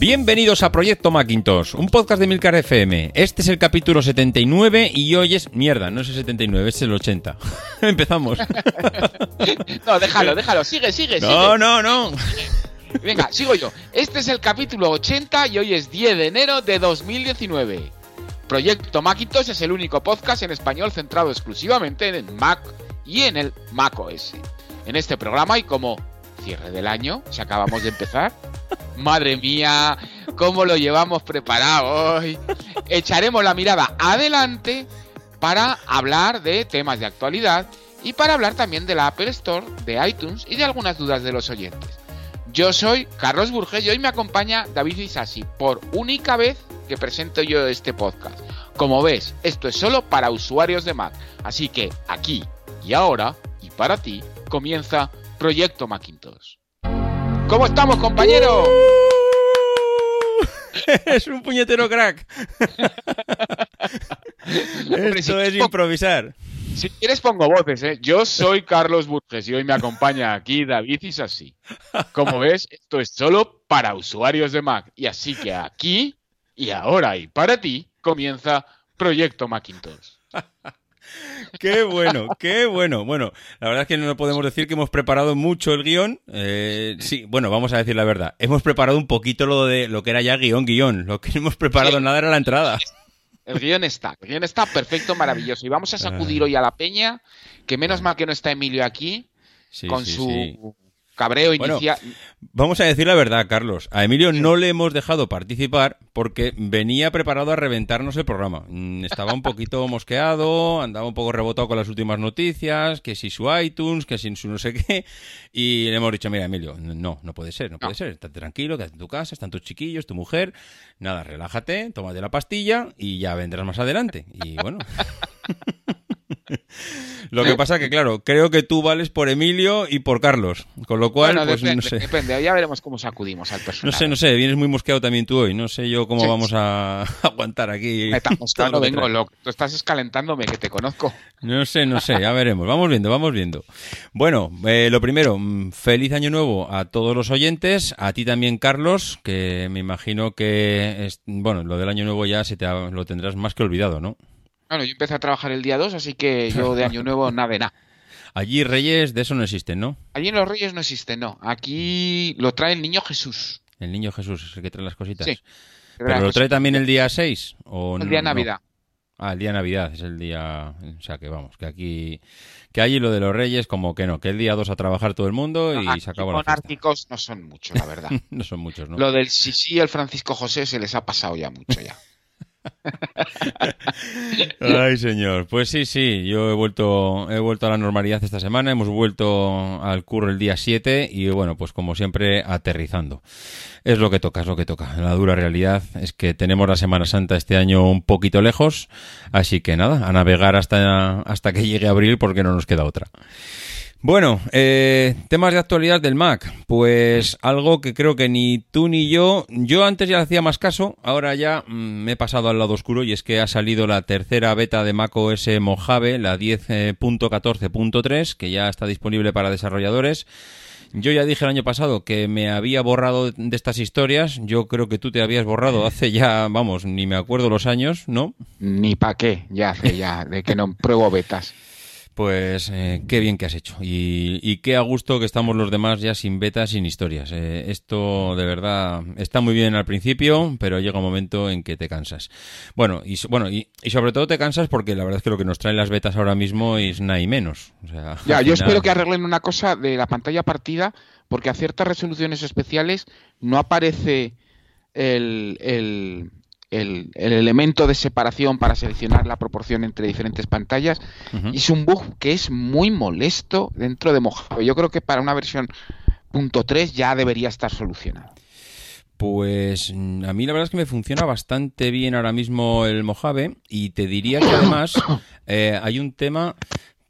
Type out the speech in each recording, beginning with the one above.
Bienvenidos a Proyecto Macintosh, un podcast de Milcar FM. Este es el capítulo 79 y hoy es... Mierda, no es el 79, es el 80. Empezamos. no, déjalo, déjalo. Sigue, sigue, sigue. No, no, no. Venga, sigo yo. Este es el capítulo 80 y hoy es 10 de enero de 2019. Proyecto Macintosh es el único podcast en español centrado exclusivamente en el Mac y en el Mac OS. En este programa y como cierre del año, si acabamos de empezar, madre mía, cómo lo llevamos preparado hoy. Echaremos la mirada adelante para hablar de temas de actualidad y para hablar también de la Apple Store, de iTunes y de algunas dudas de los oyentes. Yo soy Carlos Burges y hoy me acompaña David Isasi por única vez que presento yo este podcast. Como ves, esto es solo para usuarios de Mac, así que aquí y ahora y para ti comienza Proyecto Macintosh. ¿Cómo estamos, compañero? es un puñetero crack. Esto es improvisar. Si quieres pongo voces, ¿eh? Yo soy Carlos Burges y hoy me acompaña aquí David Isasi. Como ves, esto es solo para usuarios de Mac. Y así que aquí y ahora y para ti comienza Proyecto Macintosh. Qué bueno, qué bueno. Bueno, la verdad es que no podemos decir que hemos preparado mucho el guion. Eh, sí, bueno, vamos a decir la verdad. Hemos preparado un poquito lo de lo que era ya guion, guion. Lo que hemos preparado nada era la entrada. El guion está, el guion está perfecto, maravilloso. Y vamos a sacudir hoy a la peña, que menos mal que no está Emilio aquí, con su cabreo inicial. vamos a decir la verdad, Carlos. A Emilio no le hemos dejado participar porque venía preparado a reventarnos el programa. Mm, estaba un poquito mosqueado, andaba un poco rebotado con las últimas noticias, que si su iTunes, que si su no sé qué. Y le hemos dicho, mira, Emilio, no, no puede ser, no, puede ser. Estate tranquilo, quédate en tu casa, están tus chiquillos, tu mujer. Nada, relájate, tómate la pastilla y ya vendrás más adelante. Y bueno. Lo que pasa que, claro, creo que tú vales por Emilio y por Carlos. Con lo cual, pues depende, no sé. Depende, ya veremos cómo sacudimos al personaje. No sé, no sé, vienes muy mosqueado también tú hoy. No sé yo cómo vamos a aguantar aquí. Mosqueado vengo, loco. Tú estás escalentándome, que te conozco. No sé, no sé, ya veremos. Vamos viendo, vamos viendo. Bueno, eh, lo primero, mm, feliz año nuevo a todos los oyentes, a ti también, Carlos, que me imagino que, es, bueno, lo del año nuevo ya se te lo tendrás más que olvidado, ¿no? Bueno, yo empecé a trabajar el día 2, así que yo de año nuevo nada de nada. Allí Reyes de eso no existen, ¿no? Allí los Reyes no existen, no. Aquí lo trae el niño Jesús. El niño Jesús es el que trae las cositas. Sí. ¿Pero lo trae también el día 6? ¿o el día de no? Navidad. Ah, el día de Navidad es el día... O sea, que vamos, que aquí... Que allí lo de los Reyes como que no, que el día 2 a trabajar todo el mundo y No, se acabó la monárquicos no son muchos, la verdad. no son muchos, ¿no? Lo del Sisi y el Francisco José se les ha pasado ya mucho ya. Ay, señor. Pues sí, sí, yo he vuelto, he vuelto a la normalidad esta semana, hemos vuelto al curro el día 7 y bueno, pues como siempre, aterrizando. Es lo que toca, es lo que toca. La dura realidad es que tenemos la Semana Santa este año un poquito lejos, así que nada, a navegar hasta, hasta que llegue abril porque no nos queda otra. Bueno, eh, temas de actualidad del Mac. Pues algo que creo que ni tú ni yo, yo antes ya le hacía más caso, ahora ya mm, me he pasado al lado oscuro y es que ha salido la tercera beta de Mac OS Mojave, la 10.14.3, que ya está disponible para desarrolladores. Yo ya dije el año pasado que me había borrado de estas historias. Yo creo que tú te habías borrado hace ya, vamos, ni me acuerdo los años, ¿no? Ni pa' qué, ya hace ya, de que no pruebo betas. Pues eh, qué bien que has hecho y, y, qué a gusto que estamos los demás ya sin betas, sin historias. Eh, esto de verdad está muy bien al principio, pero llega un momento en que te cansas. Bueno, y, bueno y, y, sobre todo te cansas porque la verdad es que lo que nos traen las betas ahora mismo es nada y menos. O sea, ya, yo espero que arreglen una cosa de la pantalla partida porque a ciertas resoluciones especiales no aparece el, el el, el, elemento de separación para seleccionar la proporción entre diferentes pantallas. Uh -huh. Es un bug que es muy molesto dentro de Mojave. Yo creo que para una versión .3 ya debería estar solucionado. Pues mm, a mí la verdad es que me funciona bastante bien ahora mismo el Mojave y te diría que además eh, hay un tema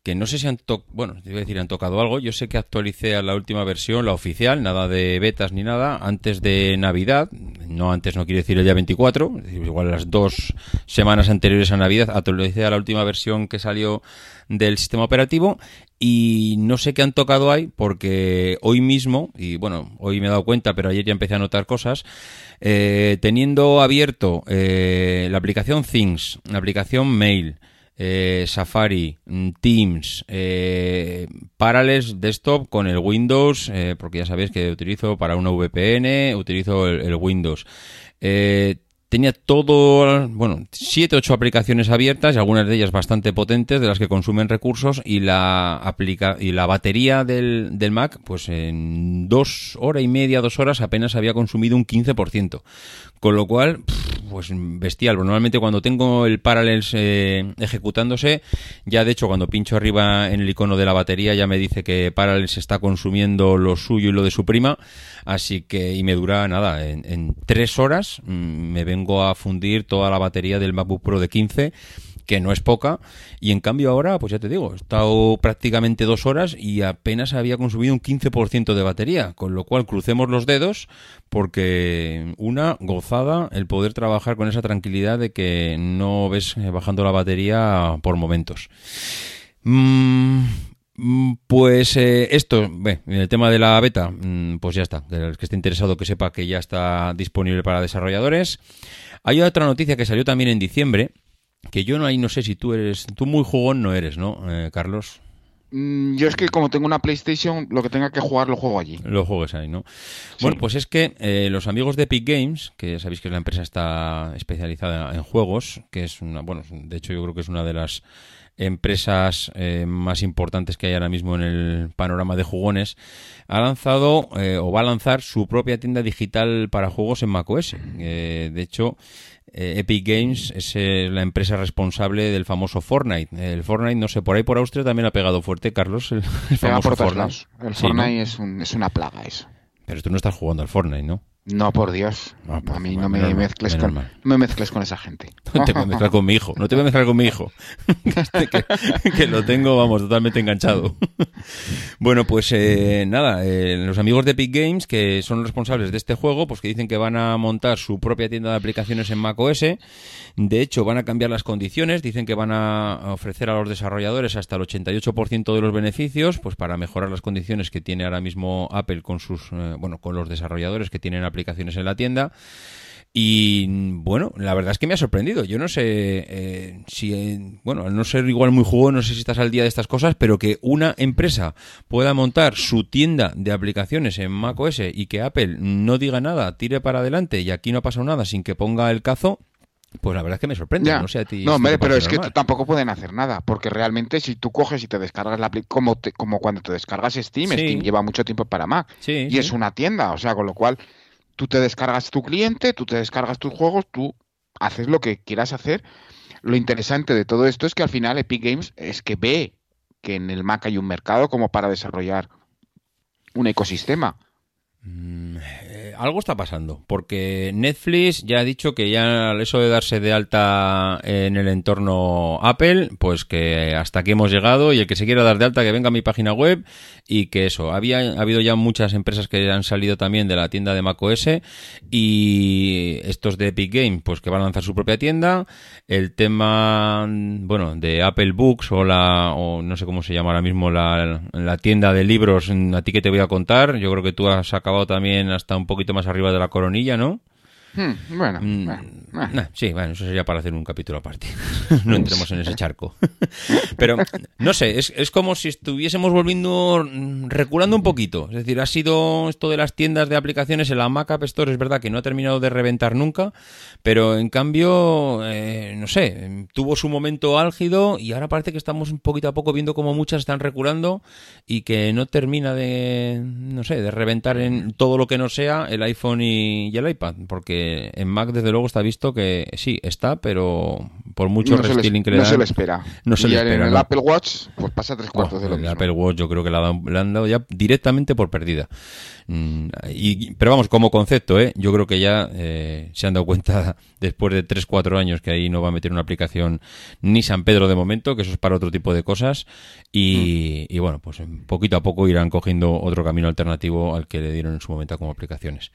que no sé si han tocado, bueno, a decir, han tocado algo. Yo sé que actualicé a la última versión, la oficial, nada de betas ni nada, antes de Navidad. no antes no quiere decir el día 24, igual las dos semanas anteriores a Navidad, actualicé a la última versión que salió del sistema operativo y no sé qué han tocado ahí porque hoy mismo, y bueno, hoy me he dado cuenta, pero ayer ya empecé a notar cosas, eh, teniendo abierto eh, la aplicación Things, la aplicación Mail, eh, Safari, mm, Teams, eh, Parallels Desktop con el Windows, eh, porque ya sabéis que utilizo para una VPN, utilizo el, Windows. Eh, tenía todo, bueno, siete, ocho aplicaciones abiertas y algunas de ellas bastante potentes, de las que consumen recursos y la y la batería del, del Mac, pues en dos horas y media, dos horas apenas había consumido un 15%. Con lo cual, pues bestial. Normalmente cuando tengo el Parallels eh, ejecutándose, ya de hecho cuando pincho arriba en el icono de la batería ya me dice que Parallels está consumiendo lo suyo y lo de su prima. Así que, y me dura nada, en, en tres horas mmm, me vengo a fundir toda la batería del MacBook Pro de 15 que no es poca, y en cambio ahora, pues ya te digo, he estado prácticamente dos horas y apenas había consumido un 15% de batería, con lo cual crucemos los dedos, porque una gozada el poder trabajar con esa tranquilidad de que no ves bajando la batería por momentos. Mm, pues eh, esto, en el tema de la beta, pues ya está. El que esté interesado que sepa que ya está disponible para desarrolladores. Hay otra noticia que salió también en diciembre, que yo no ahí no sé si tú eres, tú muy jugón no eres, ¿no, eh, Carlos? Mm, Yo es que como tengo una PlayStation, lo que tenga que jugar lo juego allí. Lo juegues ahí, ¿no? Sí. Bueno, pues es que eh, los amigos de Epic Games, que sabéis que la empresa está especializada en juegos, que es una, bueno, de hecho yo creo que es una de las empresas eh, más importantes que hay ahora mismo en el panorama de jugones, ha lanzado eh, o va a lanzar su propia tienda digital para juegos en macOS. Eh, de hecho, eh, Epic Games es eh, la empresa responsable del famoso Fortnite. El Fortnite, no sé, por ahí por Austria también ha pegado fuerte, Carlos, el, famoso por Fortnite. El Sí, Fortnite ¿no? es, un- es una plaga eso. Pero tú no estás jugando al Fortnite, ¿no? No, por Dios. Ah, pues, a mí no me mezcles con, no me mezcles con esa gente. No te voy a mezclar con mi hijo, no te voy a mezclar con mi hijo. Este que, que lo tengo, vamos, totalmente enganchado. Bueno, pues eh, nada, eh, los amigos de Epic Games, que son los responsables de este juego, pues que dicen que van a montar su propia tienda de aplicaciones en macOS. De hecho, van a cambiar las condiciones, dicen que van a ofrecer a los desarrolladores hasta el 88% de los beneficios, pues para mejorar las condiciones que tiene ahora mismo Apple con sus, eh, bueno, con los desarrolladores que tienen aplicaciones en la tienda. Y bueno, la verdad es que me ha sorprendido. Yo no sé eh, si, eh, bueno, al no ser igual muy jugón, no sé si estás al día de estas cosas, pero que una empresa pueda montar su tienda de aplicaciones en macOS y que Apple no diga nada, tire para adelante y aquí no ha pasado nada sin que ponga el cazo, pues la verdad es que me sorprende. Ya. No sé a ti. No, hombre, pero es que tampoco pueden hacer nada, porque realmente si tú coges y te descargas la apli- como te- como cuando te descargas Steam, Sí. Steam lleva mucho tiempo para Mac Sí, y sí. es una tienda, o sea, con lo cual tú te descargas tu cliente, tú te descargas tus juegos, tú haces lo que quieras hacer. Lo interesante de todo esto es que al final Epic Games es que ve que en el Mac hay un mercado como para desarrollar un ecosistema. Mm, eh, algo está pasando, porque Netflix ya ha dicho que ya eso de darse de alta en el entorno Apple, pues que hasta aquí hemos llegado y el que se quiera dar de alta que venga a mi página web y que eso, había ha habido ya muchas empresas que han salido también de la tienda de macOS y estos de Epic Games, pues que van a lanzar su propia tienda, el tema, bueno, de Apple Books o la, o no sé cómo se llama ahora mismo la, la tienda de libros, a ti que te voy a contar, yo creo que tú has también hasta un poquito más arriba de la coronilla, ¿no? Hmm, bueno, Mm, bueno, bueno. nah, sí, bueno, eso sería para hacer un capítulo aparte. no entremos en ese charco. Pero, no sé, es, es como si estuviésemos volviendo, mm, reculando un poquito. Es decir, ha sido esto de las tiendas de aplicaciones en la Mac App Store, es verdad que no ha terminado de reventar nunca, pero en cambio, eh, no sé, tuvo su momento álgido y ahora parece que estamos un poquito a poco viendo como muchas están reculando y que no termina de, no sé, de reventar en todo lo que no sea el iPhone y, y el iPad, porque en Mac desde luego está visto que sí, está, pero por mucho no restyling que le no dan. se le espera. No se y le en espera, el ¿no? Apple Watch, pues pasa tres cuartos Oh, de lo el mismo. Apple Watch yo creo que le han dado ya directamente por perdida. Mm, y, pero vamos, como concepto, ¿eh? yo creo que ya eh, se han dado cuenta después de 3-4 años que ahí no va a meter una aplicación ni San Pedro de momento, que eso es para otro tipo de cosas. Y, y bueno, pues poquito a poco irán cogiendo otro camino alternativo al que le dieron en su momento como aplicaciones.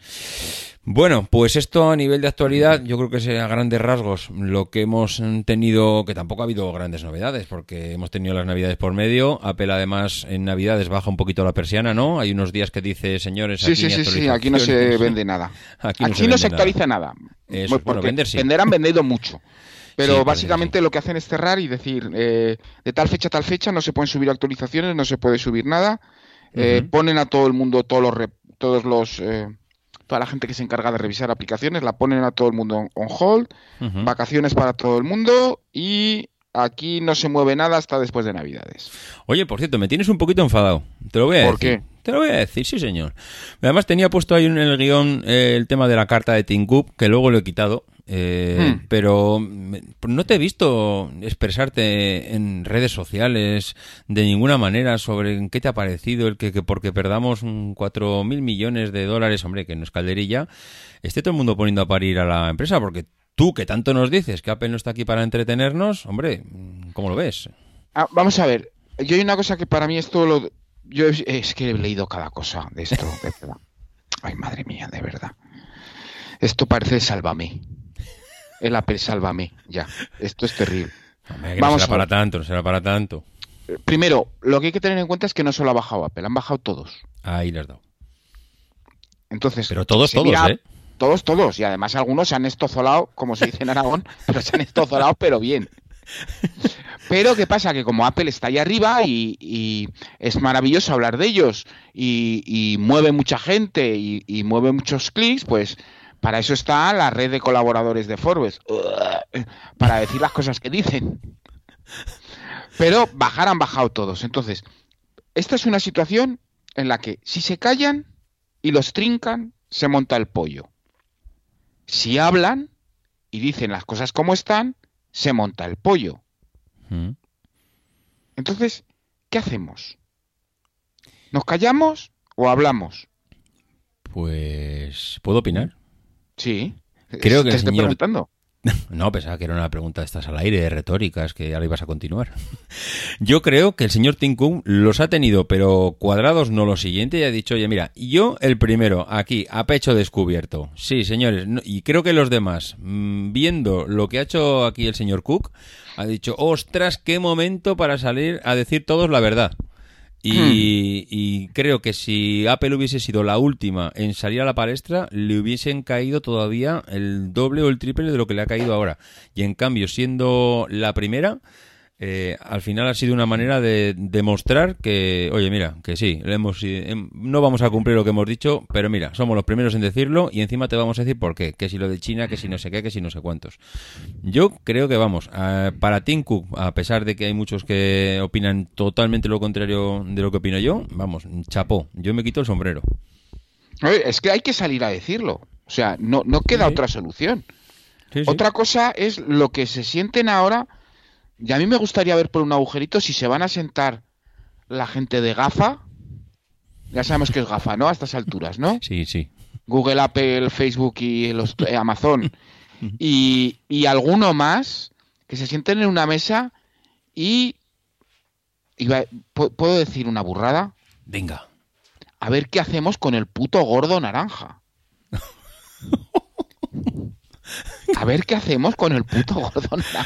Bueno, pues esto a nivel de actualidad, yo creo que es a grandes rasgos lo que hemos tenido, que tampoco ha habido grandes novedades, porque hemos tenido las navidades por medio. Apple además en navidades baja un poquito la persiana, ¿no? Hay unos días que dice, señores, Sí, aquí sí, sí, sí, aquí no se actualizaciones". vende nada. Aquí Aquí, no se no actualiza nada. Eso, Porque bueno, vender sí. Vender han vendido mucho. Pero Sí, básicamente lo que hacen es cerrar y decir, eh, de tal fecha a tal fecha no se pueden subir actualizaciones, no se puede subir nada. Eh. Ponen a todo el mundo, todos los, todos los, eh, toda la gente que se encarga de revisar aplicaciones, la ponen a todo el mundo on, on hold, vacaciones para todo el mundo y aquí no se mueve nada hasta después de Navidades. Oye, por cierto, me tienes un poquito enfadado. Te lo voy a ¿Por decir. qué? Te lo voy a decir, sí, señor. Además, tenía puesto ahí en el guion eh, el tema de la carta de Tim Cook, que luego lo he quitado. eh, Hmm. Pero no te he visto expresarte en redes sociales de ninguna manera sobre en qué te ha parecido el que, que porque perdamos mm, cuatro mil millones de dólares, hombre, que no es calderilla, esté todo el mundo poniendo a parir a la empresa, porque tú que tanto nos dices que Apple no está aquí para entretenernos, hombre, ¿cómo lo ves? Ah, vamos a ver, yo hay una cosa que para mí esto lo... Yo es, que he leído cada cosa de esto, de verdad. Ay, madre mía, de verdad. Esto parece Sálvame. El Apple Sálvame, ya. Esto es terrible. Hombre, que Vamos no será para tanto, no será para tanto. Eh, Primero, lo que hay que tener en cuenta es que no solo ha bajado Apple, han bajado todos. Ahí le has dado. Entonces, Pero todos, todos, mira- ¿eh? Todos, todos. Y además algunos se han estozolado, como se dice en Aragón, pero se han estozolado, pero bien. Pero ¿qué pasa? Que como Apple está ahí arriba y, es maravilloso hablar de ellos y, y mueve mucha gente y, y mueve muchos clics, pues para eso está la red de colaboradores de Forbes, para decir las cosas que dicen. Pero bajar han bajado todos. Entonces, esta es una situación en la que si se callan y los trincan, se monta el pollo. Si hablan y dicen las cosas como están, se monta el pollo. Mm. Entonces, ¿qué hacemos? ¿Nos callamos o hablamos? Pues, ¿puedo opinar? Sí. Creo que el señor- preguntando. No, pensaba que era una pregunta de estas al aire, de retóricas, que ahora ibas a continuar. Yo creo que el señor Tim los ha tenido, pero cuadrados no lo siguiente, y ha dicho, oye, mira, yo el primero, aquí, a pecho descubierto. Sí, señores, y creo que los demás, mm, viendo lo que ha hecho aquí el señor Cook, ha dicho, ostras, qué momento para salir a decir todos la verdad. Y, y creo que si Apple hubiese sido la última en salir a la palestra, le hubiesen caído todavía el doble o el triple de lo que le ha caído ahora. Y en cambio, siendo la primera, eh, al final ha sido una manera de demostrar que, oye, mira, que sí, le hemos, em, no vamos a cumplir lo que hemos dicho, pero mira, somos los primeros en decirlo y encima te vamos a decir por qué, que si lo de China, que si no sé qué, que si no sé cuántos. Yo creo que vamos, eh, para Tim Cook, a pesar de que hay muchos que opinan totalmente lo contrario de lo que opino yo, vamos, chapó, yo me quito el sombrero. Es que hay que salir a decirlo. O sea, no, no queda Sí. otra solución. Sí, sí. Otra cosa es lo que se sienten ahora. Y a mí me gustaría ver por un agujerito si se van a sentar la gente de GAFA. Ya sabemos que es GAFA, ¿no? A estas alturas, ¿no? Sí, sí. Google, Apple, Facebook y los, eh, Amazon. Y, y alguno más que se sienten en una mesa y... iba- ¿pu- ¿Puedo decir una burrada? Venga. A ver qué hacemos con el puto gordo naranja. A ver qué hacemos con el puto gordo naranja.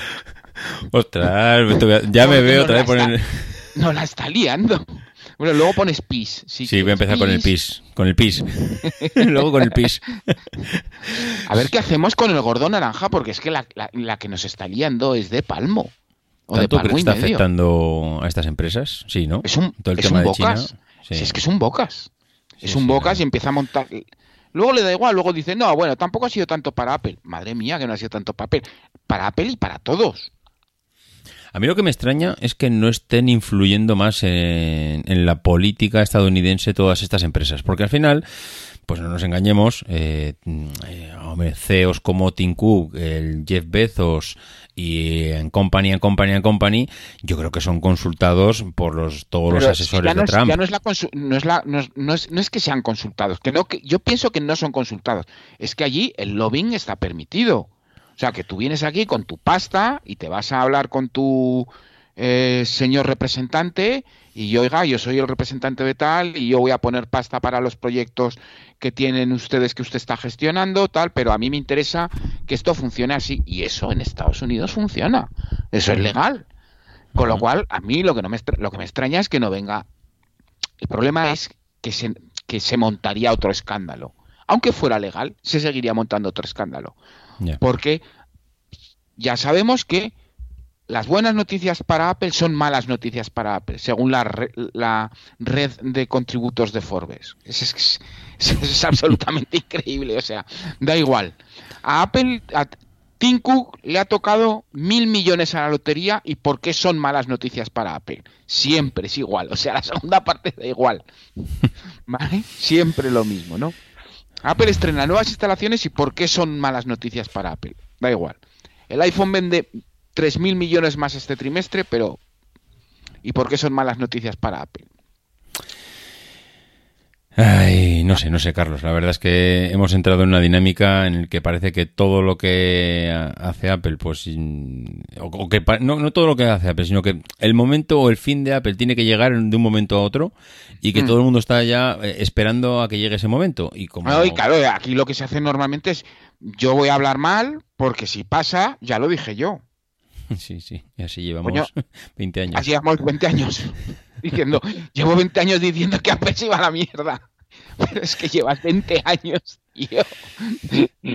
Ostras, ya me No, veo no otra vez poner... No la está liando. Bueno, luego pones pis. si Sí, voy a empezar con el pis, con el pis. Luego con el pis. A ver qué hacemos con el gordo naranja, porque es que la, la- la que nos está liando es de palmo. O de ¿Tanto palmo crees que está medio. afectando a estas empresas? Sí, ¿no? Es un, Todo el es tema un de China. bocas. Sí. Si es que es un bocas. Es Sí, un sí, bocas y empieza a montar. Luego le da igual, luego dice, no, bueno, tampoco ha sido tanto para Apple. Madre mía, que no ha sido tanto para Apple. Para Apple y para todos. A mí lo que me extraña es que no estén influyendo más en, en la política estadounidense todas estas empresas, porque al final, pues no nos engañemos, eh, eh, hombre, CEOs como Tim Cook, el Jeff Bezos y en Company, en Company, en Company, yo creo que son consultados por los todos los asesores de Trump. no es, la no, es la, no, es, no es que sean consultados, que no que yo pienso que no son consultados, es que allí el lobbying está permitido. O sea, que tú vienes aquí con tu pasta y te vas a hablar con tu eh, señor representante y yo, oiga, yo soy el representante de tal y yo voy a poner pasta para los proyectos que tienen ustedes que usted está gestionando, tal, pero a mí me interesa que esto funcione así y eso en Estados Unidos funciona. Eso es legal. Con lo cual, a mí lo que, no me, lo que me extraña es que no venga. El problema es que se, que se montaría otro escándalo. Aunque fuera legal, se seguiría montando otro escándalo. Porque ya sabemos que las buenas noticias para Apple son malas noticias para Apple, según la, red de contributos de Forbes. Es, es, absolutamente increíble, o sea, da igual. A Apple, a Tim Cook le ha tocado mil millones a la lotería y ¿por qué son malas noticias para Apple? Siempre es igual, o sea, la segunda parte da igual. ¿Vale? Siempre lo mismo, ¿no? Apple estrena nuevas instalaciones y ¿por qué son malas noticias para Apple? Da igual. El iPhone vende 3.000 millones más este trimestre, pero ¿y por qué son malas noticias para Apple? Ay, no sé, no sé, Carlos. La verdad es que hemos entrado en una dinámica en la que parece que todo lo que hace Apple, pues, o, que no, no, todo lo que hace Apple, sino que el momento o el fin de Apple tiene que llegar de un momento a otro y que mm. todo el mundo está ya eh, esperando a que llegue ese momento. Y como... claro, aquí lo que se hace normalmente es yo voy a hablar mal porque si pasa, ya lo dije yo. Sí, sí, y así llevamos 20 años. Así llevamos 20 años diciendo, llevo 20 años diciendo que Apple se iba a la mierda. Pero es que llevas 20 años, tío,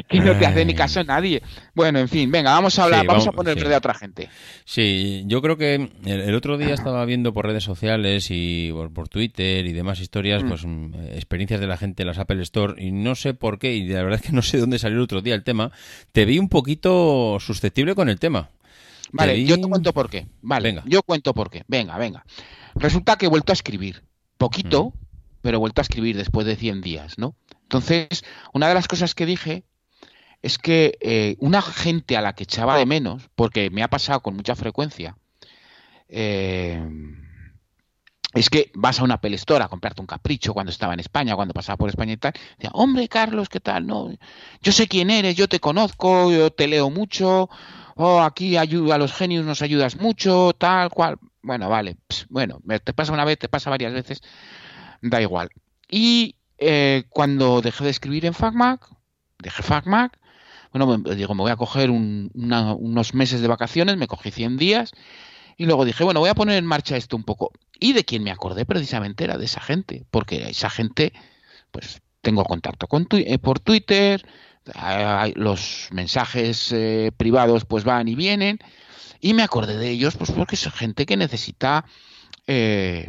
que no te hace ni caso a nadie. Bueno, en fin, venga, vamos a hablar, vamos, a poner sí. de otra gente. Sí, yo creo que el, otro día estaba viendo por redes sociales y por, Twitter y demás historias, mm. pues mm, experiencias de la gente en las Apple Store y no sé por qué, y la verdad es que no sé dónde salió el otro día el tema, te vi un poquito susceptible con el tema. Vale, yo te cuento por qué. Vale, venga. yo cuento por qué. Venga, venga. Resulta que he vuelto a escribir. Poquito, pero he vuelto a escribir después de 100 días, ¿no? Entonces, una de las cosas que dije es que eh, una gente a la que echaba de menos, porque me ha pasado con mucha frecuencia, eh, es que vas a una Apple a comprarte un capricho cuando estaba en España, cuando pasaba por España y tal. Decía, hombre, Carlos, ¿qué tal? No, yo sé quién eres, yo te conozco, yo te leo mucho, oh, aquí ayuda, a los genios nos ayudas mucho, tal cual. Bueno, vale, bueno, te pasa una vez, te pasa varias veces, da igual. Y eh, cuando dejé de escribir en FacMac, dejé FacMac, bueno, digo, me voy a coger unos meses de vacaciones, me cogí 100 días y luego dije, bueno, voy a poner en marcha esto un poco. Y de quien me acordé precisamente era de esa gente, porque esa gente, pues tengo contacto con eh, por Twitter, los mensajes eh, privados pues van y vienen y me acordé de ellos pues porque es gente que necesita eh,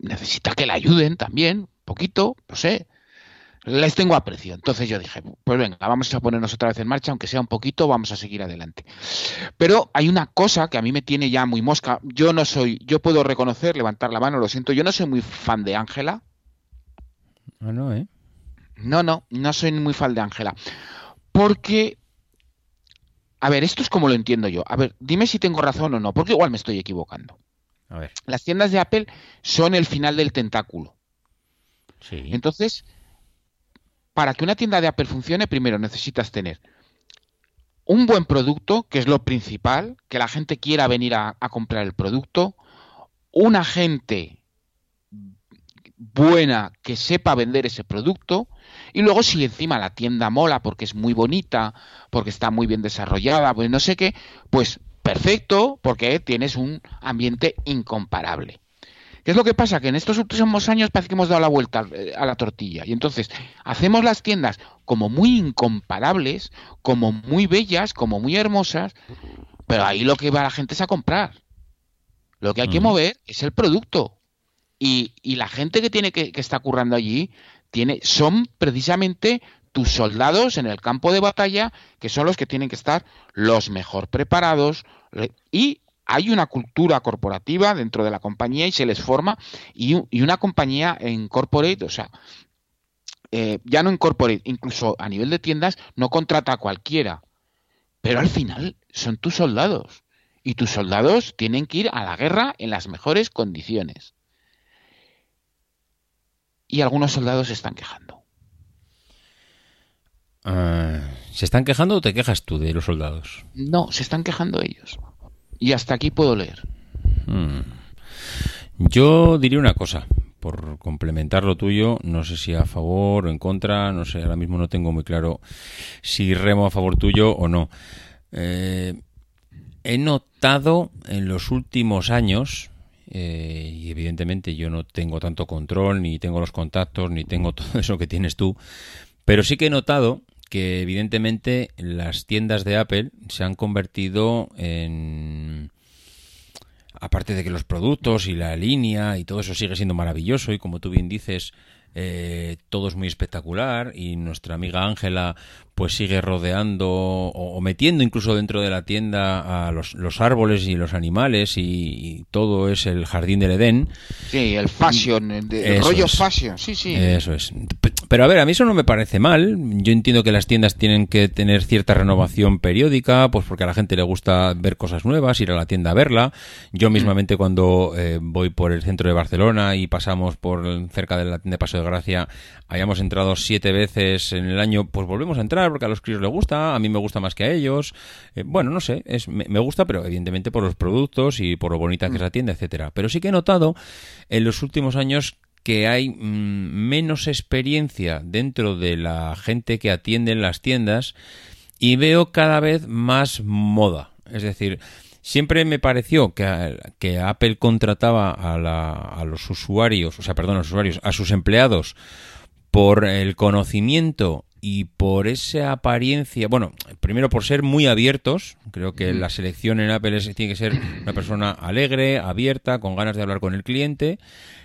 necesita que la ayuden también poquito no sé les tengo aprecio entonces yo dije pues venga vamos a ponernos otra vez en marcha aunque sea un poquito vamos a seguir adelante pero hay una cosa que a mí me tiene ya muy mosca yo no soy yo puedo reconocer levantar la mano lo siento yo no soy muy fan de Ángela ah, no eh no, no, no soy muy fan de Ángela. Porque, a ver, esto es como lo entiendo yo. A ver, dime si tengo razón o no, porque igual me estoy equivocando. A ver. Las tiendas de Apple son el final del tentáculo. Sí. Entonces, para que una tienda de Apple funcione, primero necesitas tener un buen producto, que es lo principal, que la gente quiera venir a, a comprar el producto, una gente buena que sepa vender ese producto y luego si encima la tienda mola porque es muy bonita, porque está muy bien desarrollada, pues no sé qué, pues perfecto, porque tienes un ambiente incomparable. ¿Qué es lo que pasa? Que en estos últimos años parece que hemos dado la vuelta eh, a la tortilla. Y entonces hacemos las tiendas como muy incomparables, como muy bellas, como muy hermosas, pero ahí lo que va la gente es a comprar. Lo que hay que mover es el producto. Y, y, la gente que tiene que, que está currando allí tiene, son precisamente tus soldados en el campo de batalla, que son los que tienen que estar los mejor preparados y hay una cultura corporativa dentro de la compañía y se les forma y, una compañía en corporate, o sea, eh, ya no incorpore, incluso a nivel de tiendas, no contrata a cualquiera. Pero al final son tus soldados. Y tus soldados tienen que ir a la guerra en las mejores condiciones. Y algunos soldados se están quejando. Ah, ¿Se están quejando o te quejas tú de los soldados? No, se están quejando ellos. Y hasta aquí puedo leer. Hmm. Yo diría una cosa, por complementar lo tuyo, no sé si a favor o en contra, no sé, ahora mismo no tengo muy claro si remo a favor tuyo o no. Eh, he notado en los últimos años, eh, y evidentemente yo no tengo tanto control, ni tengo los contactos, ni tengo todo eso que tienes tú, pero sí que he notado que evidentemente las tiendas de Apple se han convertido en aparte de que los productos y la línea y todo eso sigue siendo maravilloso y como tú bien dices, eh, todo es muy espectacular y nuestra amiga Ángela pues sigue rodeando o, metiendo incluso dentro de la tienda a los, árboles y los animales y, todo es el jardín del Edén. Sí, el fashion, el, rollo fashion, sí, sí. Eso es. Pero a ver, a mí eso no me parece mal. Yo entiendo que las tiendas tienen que tener cierta renovación periódica, pues porque a la gente le gusta ver cosas nuevas, ir a la tienda a verla. Yo mm. mismamente cuando eh, voy por el centro de Barcelona y pasamos por cerca de la tienda de Paso de Gracia, hayamos entrado siete veces en el año, pues volvemos a entrar porque a los críos les gusta, a mí me gusta más que a ellos. Eh, bueno, no sé, es, me, gusta, pero evidentemente por los productos y por lo bonita que es la tienda, etcétera. Pero sí que he notado en los últimos años que hay mm, menos experiencia dentro de la gente que atiende en las tiendas y veo cada vez más moda. Es decir, siempre me pareció que, que Apple contrataba a, la, a, los usuarios, o sea, perdón, a los usuarios, a sus empleados por el conocimiento y por esa apariencia, bueno, primero por ser muy abiertos, creo que la selección en Apple tiene que ser una persona alegre, abierta, con ganas de hablar con el cliente,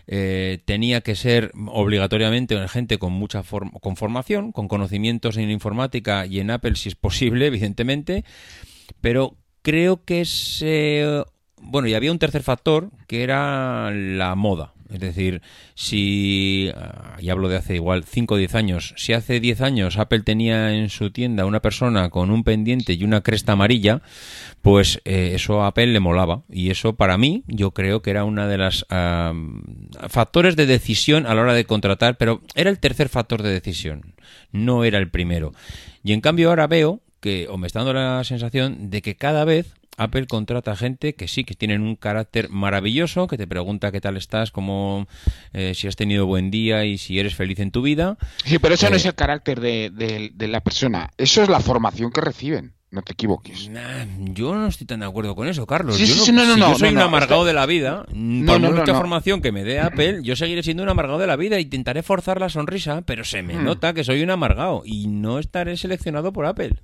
eh, tenía que ser obligatoriamente gente con mucha con formación, con conocimientos en informática y en Apple si es posible, evidentemente, pero creo que es... bueno, y había un tercer factor que era la moda. Es decir, si, ah, y hablo de hace igual 5 o 10 años, si hace 10 años Apple tenía en su tienda una persona con un pendiente y una cresta amarilla, pues eh, eso a Apple le molaba. Y eso para mí, yo creo que era una de las factores de decisión a la hora de contratar, pero era el tercer factor de decisión, no era el primero. Y en cambio ahora veo que, o me está dando la sensación de que cada vez Apple contrata gente que sí, que tienen un carácter maravilloso, que te pregunta qué tal estás, cómo, eh, si has tenido buen día y si eres feliz en tu vida. Sí, pero eso no eh, es el carácter de, la persona, eso es la formación que reciben. No te equivoques. yo no estoy tan de acuerdo con eso, Carlos. yo no, soy un amargado de la vida, por mucha formación que me dé Apple, yo seguiré siendo un amargado de la vida. Intentaré forzar la sonrisa, pero se me hmm. nota que soy un amargado y no estaré seleccionado por Apple.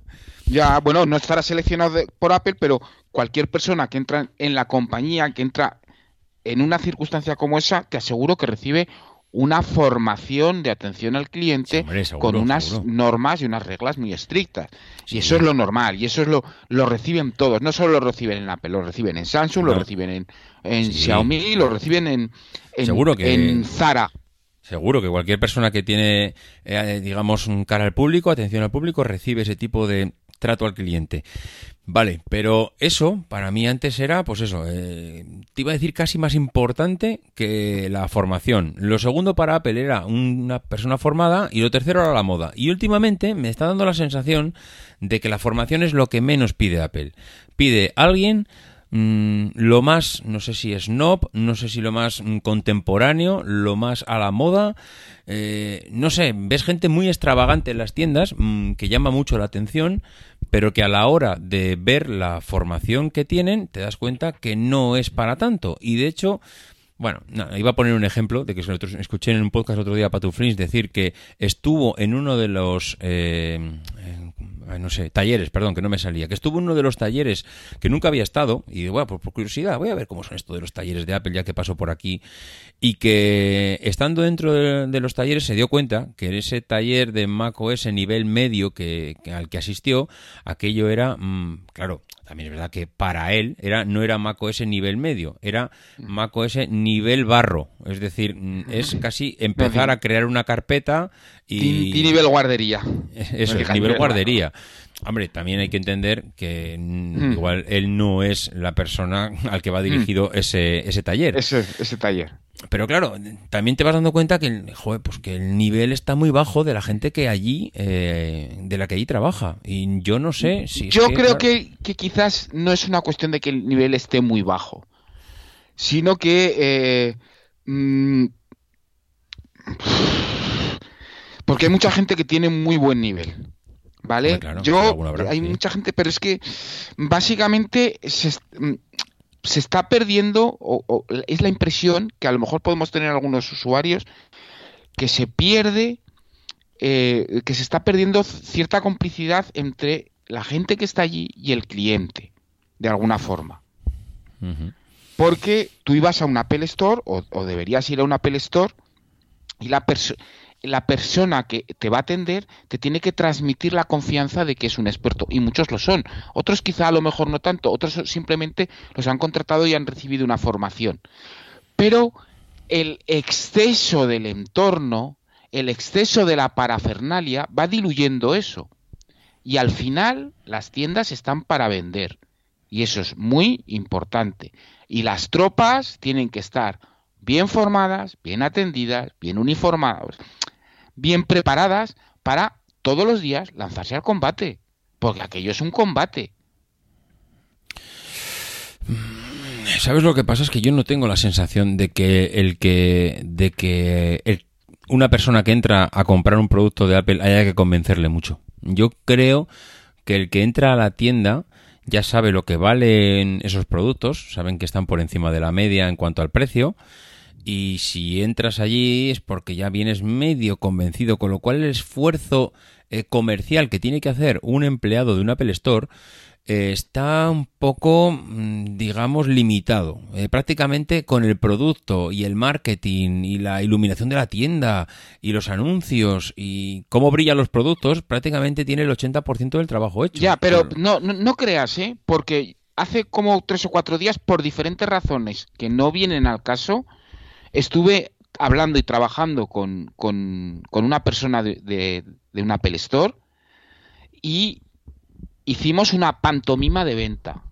Ya, bueno, no estará seleccionado por Apple, pero cualquier persona que entra en la compañía, que entra en una circunstancia como esa, te aseguro que recibe una formación de atención al cliente con unas normas y unas reglas muy estrictas. Y eso es lo normal, y eso es lo, lo reciben todos. No solo lo reciben en Apple, lo reciben en Samsung, lo reciben en, en Xiaomi, lo reciben en, Seguro que... en Zara. Seguro que cualquier persona que tiene, eh, digamos, un cara al público, atención al público, recibe ese tipo de, trato al cliente. Vale, pero eso para mí antes era, pues eso, eh, te iba a decir casi más importante que la formación. Lo segundo para Apple era una persona formada y lo tercero era la moda. Y últimamente me está dando la sensación de que la formación es lo que menos pide Apple. Pide alguien mm, lo más, no sé si snob, no sé si lo más mm, contemporáneo, lo más a la moda. Eh, no sé, ves gente muy extravagante en las tiendas mm, que llama mucho la atención pero que a la hora de ver la formación que tienen, te das cuenta que no es para tanto. Y de hecho, bueno, iba a poner un ejemplo de que escuché en un podcast otro día a Patu decir que estuvo en uno de los eh, no sé, talleres, perdón, que no me salía, que estuvo uno de los talleres que nunca había estado, y bueno, por, curiosidad, voy a ver cómo son esto de los talleres de Apple, ya que paso por aquí, y que estando dentro de, los talleres se dio cuenta que en ese taller de Mac OS nivel medio que, al que asistió, aquello era, mm, claro, también es verdad que para él era no era macOS nivel medio, era macOS nivel barro. Es decir, mm, es casi empezar a crear una carpeta Y, nivel guardería. Eso, es nivel guardería. Hombre, también hay que entender que igual él no es la persona al que va dirigido ese, ese taller. Ese, ese taller. Pero claro, también te vas dando cuenta que, el, pues que el nivel está muy bajo de la gente que allí, eh, de la que allí trabaja. Y yo no sé si... Yo creo que, quizás no es una cuestión de que el nivel esté muy bajo, sino que... Eh, mm, porque hay mucha gente que tiene muy buen nivel. ¿Vale? Yo, hay mucha gente, pero es que básicamente se, mm, se está perdiendo, o, es la impresión que a lo mejor podemos tener algunos usuarios, que se pierde, eh, que se está perdiendo cierta complicidad entre la gente que está allí y el cliente, de alguna forma. Porque tú ibas a un Apple Store, o, o, deberías ir a un Apple Store, y la persona la persona que te va a atender te tiene que transmitir la confianza de que es un experto y muchos lo son. Otros quizá a lo mejor no tanto, otros simplemente los han contratado y han recibido una formación. Pero el exceso del entorno, el exceso de la parafernalia va diluyendo eso. Y al final las tiendas están para vender. Y eso es muy importante. Y las tropas tienen que estar bien formadas, bien atendidas, bien uniformadas bien preparadas para todos los días lanzarse al combate, porque aquello es un combate. ¿Sabes lo que pasa? Es que yo no tengo la sensación de que el que de que una persona que entra a comprar un producto de Apple haya que convencerle mucho. Yo creo que el que entra a la tienda ya sabe lo que valen esos productos, saben que están por encima de la media en cuanto al precio y si entras allí es porque ya vienes medio convencido, con lo cual el esfuerzo eh, comercial que tiene que hacer un empleado de un Apple Store eh, está un poco, mm, digamos, limitado. Eh, prácticamente con el producto y el marketing y la iluminación de la tienda y los anuncios y cómo brillan los productos, prácticamente tiene el 80% del trabajo hecho. Ya, pero no, no, no creas, ¿eh? Porque hace como tres o cuatro días, por diferentes razones que no vienen al caso, Estuve hablando y trabajando con, con, una persona de, de, una Apple Store y hicimos una pantomima de venta.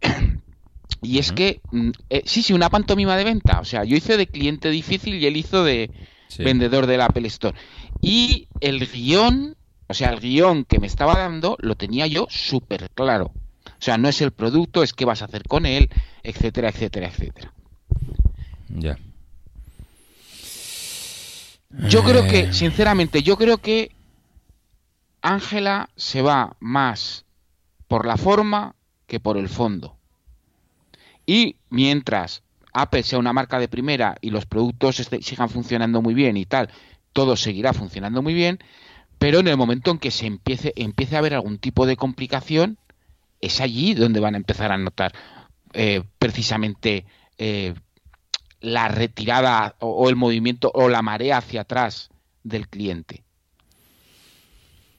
y es que, mm, eh, sí, sí, una pantomima de venta. O sea, yo hice de cliente difícil y él hizo de vendedor de la Apple Store. Y el guion, o sea, el guion que me estaba dando lo tenía yo súper claro. O sea, no es el producto, es qué vas a hacer con él, etcétera, etcétera, etcétera. Ya. Yo creo que, eh. sinceramente, yo creo que Ángela se va más por la forma que por el fondo. Y mientras Apple sea una marca de primera y los productos este, sigan funcionando muy bien y tal, todo seguirá funcionando muy bien, pero en el momento en que se empiece, empiece a haber algún tipo de complicación, es allí donde van a empezar a notar eh, precisamente eh, la retirada o, el movimiento o la marea hacia atrás del cliente.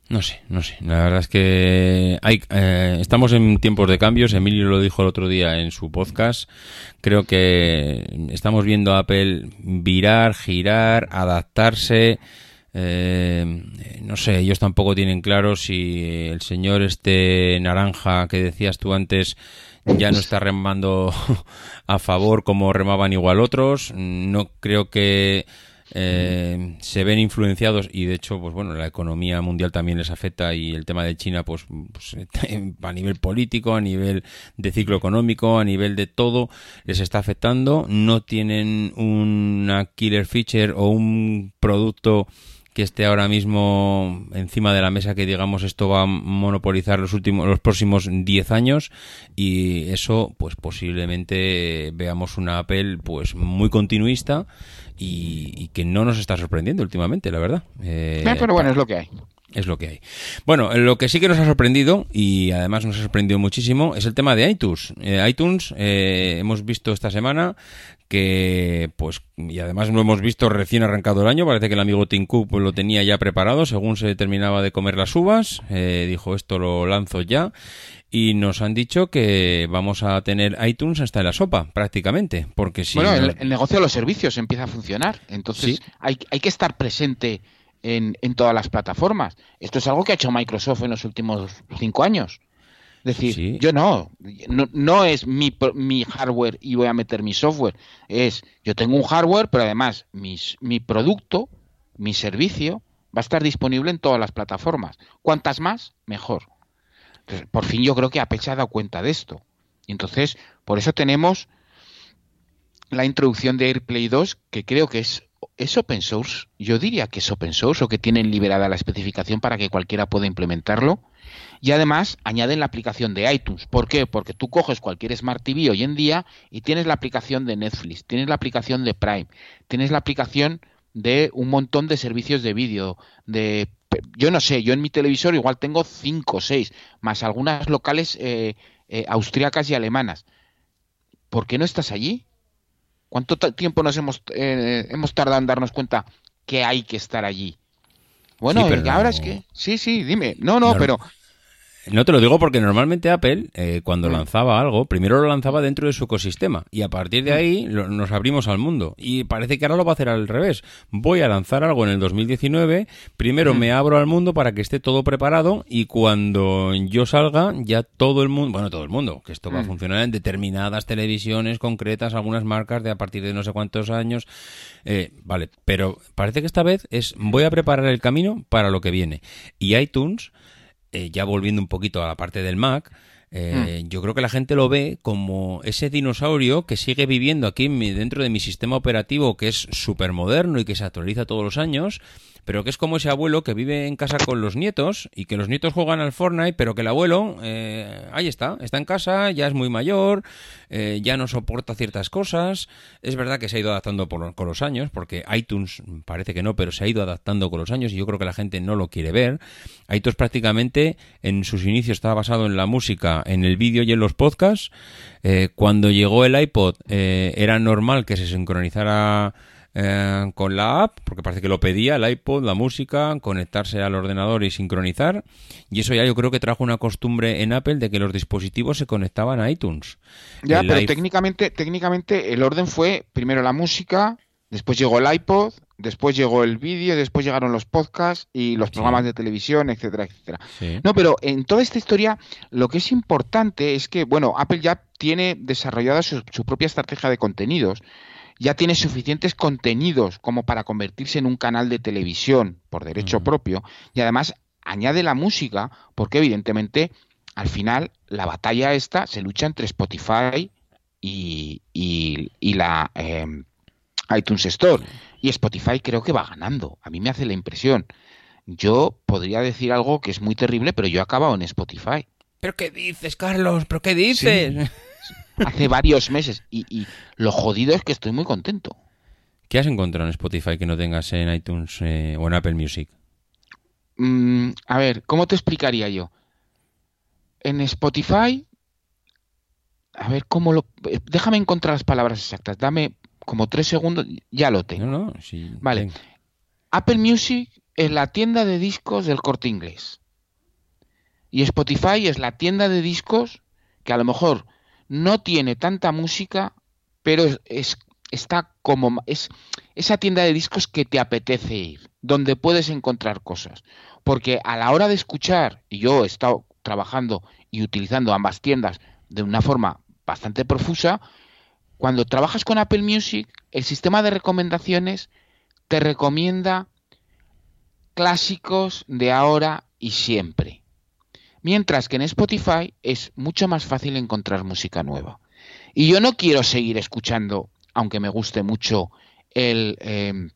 No sé, no sé. La verdad es que hay, eh, estamos en tiempos de cambios. Emilio lo dijo el otro día en su podcast. Creo que estamos viendo a Apple virar, girar, adaptarse. Eh, no sé, ellos tampoco tienen claro si el señor este naranja que decías tú antes ya no está remando a favor como remaban igual otros. No creo que eh, se ven influenciados y de hecho, pues bueno, la economía mundial también les afecta y el tema de China, pues, pues a nivel político, a nivel de ciclo económico, a nivel de todo, les está afectando. No tienen una killer feature o un producto que esté ahora mismo encima de la mesa que digamos esto va a monopolizar los últimos los próximos 10 años y eso pues posiblemente veamos una Apple pues muy continuista y, que no nos está sorprendiendo últimamente la verdad eh, pero bueno es lo que hay es lo que hay. Bueno, lo que sí que nos ha sorprendido, y además nos ha sorprendido muchísimo, es el tema de iTunes. Eh, iTunes, eh, hemos visto esta semana que, pues, y además lo hemos visto recién arrancado el año, parece que el amigo Tim Cook pues, lo tenía ya preparado, según se terminaba de comer las uvas, eh, dijo esto lo lanzo ya, y nos han dicho que vamos a tener iTunes hasta en la sopa, prácticamente, porque si... Bueno, el, negocio de los servicios empieza a funcionar, entonces hay, hay, que estar presente en, en, todas las plataformas. Esto es algo que ha hecho Microsoft en los últimos cinco años. Es decir, yo no, no, no es mi, mi, hardware y voy a meter mi software, es yo tengo un hardware, pero además mis, mi producto, mi servicio, va a estar disponible en todas las plataformas. Cuantas más, mejor por fin yo creo que Apple se ha dado cuenta de esto. Y entonces, por eso tenemos la introducción de AirPlay 2, que creo que es, es open source. Yo diría que es open source o que tienen liberada la especificación para que cualquiera pueda implementarlo. Y además añaden la aplicación de iTunes. ¿Por qué? Porque tú coges cualquier Smart TV hoy en día y tienes la aplicación de Netflix, tienes la aplicación de Prime, tienes la aplicación de un montón de servicios de vídeo, de yo no sé, yo en mi televisor igual tengo cinco o seis, más algunas locales eh, eh, austriacas y alemanas. ¿Por qué no estás allí? ¿Cuánto tiempo nos hemos, eh, hemos tardado en darnos cuenta que hay que estar allí? Bueno, ahora es que... Sí, sí, dime. No, no, pero no te lo digo porque normalmente Apple, eh, cuando mm. lanzaba algo, primero lo lanzaba dentro de su ecosistema y a partir de mm. ahí nos abrimos al mundo. Y parece que ahora lo va a hacer al revés. Voy a lanzar algo en el 2019, primero mm. me abro al mundo para que esté todo preparado y cuando yo salga, ya todo el mundo, bueno, todo el mundo, que esto va a funcionar en determinadas televisiones concretas, algunas marcas de a partir de no sé cuántos años. Eh, vale, pero parece que esta vez es voy a preparar el camino para lo que viene. Y iTunes eh, ya volviendo un poquito a la parte del Mac, eh, hmm. yo creo que la gente lo ve como ese dinosaurio que sigue viviendo aquí dentro de mi sistema operativo que es súper moderno y que se actualiza todos los años pero que es como ese abuelo que vive en casa con los nietos y que los nietos juegan al Fortnite, pero que el abuelo, eh, ahí está, está en casa, ya es muy mayor, eh, ya no soporta ciertas cosas. Es verdad que se ha ido adaptando por, con los años, porque iTunes parece que no, pero se ha ido adaptando con los años y yo creo que la gente no lo quiere ver. iTunes prácticamente en sus inicios estaba basado en la música, en el vídeo y en los podcasts. Eh, cuando llegó el iPod era normal que se sincronizara eh, con la app, porque parece que lo pedía, el iPod, la música, conectarse al ordenador y sincronizar. Y eso ya yo creo que trajo una costumbre en Apple de que los dispositivos se conectaban a iTunes. Ya, pero técnicamente, técnicamente el orden fue primero la música, después llegó el iPod, después llegó el vídeo, después llegaron los podcasts y los programas de televisión, etcétera, etcétera. No, pero en toda esta historia lo que es importante es que, bueno, Apple ya tiene desarrollada su propia estrategia de contenidos ya tiene suficientes contenidos como para convertirse en un canal de televisión por derecho propio y además añade la música porque evidentemente al final la batalla esta se lucha entre Spotify y, y, la em, iTunes Store. Y Spotify creo que va ganando. A mí me hace la impresión. Yo podría decir algo que es muy terrible pero yo he acabado en Spotify. ¿Pero qué dices, Carlos? ¿Pero qué dices? hace varios meses. Y, lo jodido es que estoy muy contento. ¿Qué has encontrado en Spotify que no tengas en iTunes eh, o en Apple Music? Mm, a ver, ¿cómo te explicaría yo? En Spotify, a ver, ¿cómo lo...? Eh, déjame encontrar las palabras exactas. Dame como tres segundos, ya lo tengo. No, no, sí, vale. Apple Music es la tienda de discos del corte inglés. Y Spotify es la tienda de discos que a lo mejor no tiene tanta música, pero es, está como es esa tienda de discos que te apetece ir, donde puedes encontrar cosas, porque a la hora de escuchar, y yo he estado trabajando y utilizando ambas tiendas de una forma bastante profusa, cuando trabajas con Apple Music, el sistema de recomendaciones te recomienda clásicos de ahora y siempre. Mientras que en Spotify es mucho más fácil encontrar música nueva. Y yo no quiero seguir escuchando, aunque me guste mucho, el em,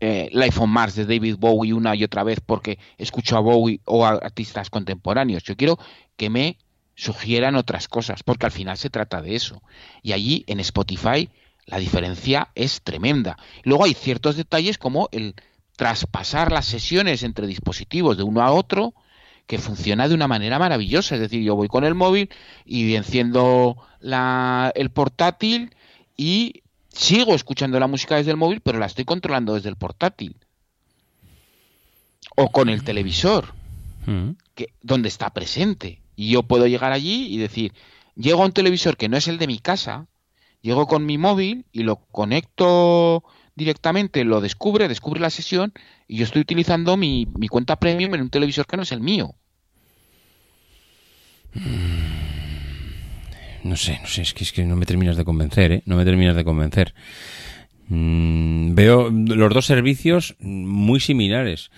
eh, Life on Mars de David Bowie una y otra vez porque escucho a Bowie o a artistas contemporáneos. Yo quiero que me sugieran otras cosas, porque al final se trata de eso. Y allí en Spotify la diferencia es tremenda. Luego hay ciertos detalles como el traspasar las sesiones entre dispositivos de uno a otro, que funciona de una manera maravillosa. Es decir, yo voy con el móvil y enciendo la, el portátil y sigo escuchando la música desde el móvil, pero la estoy controlando desde el portátil. O con el televisor, mm. que, donde está presente. Y yo puedo llegar allí y decir, llego a un televisor que no es el de mi casa, llego con mi móvil y lo conecto directamente, lo descubre, descubre la sesión y yo estoy utilizando mi, cuenta premium en un televisor que no es el mío. No sé, no sé, es que, es que no me terminas de convencer, ¿eh? No me terminas de convencer. Mm, veo los dos servicios muy similares.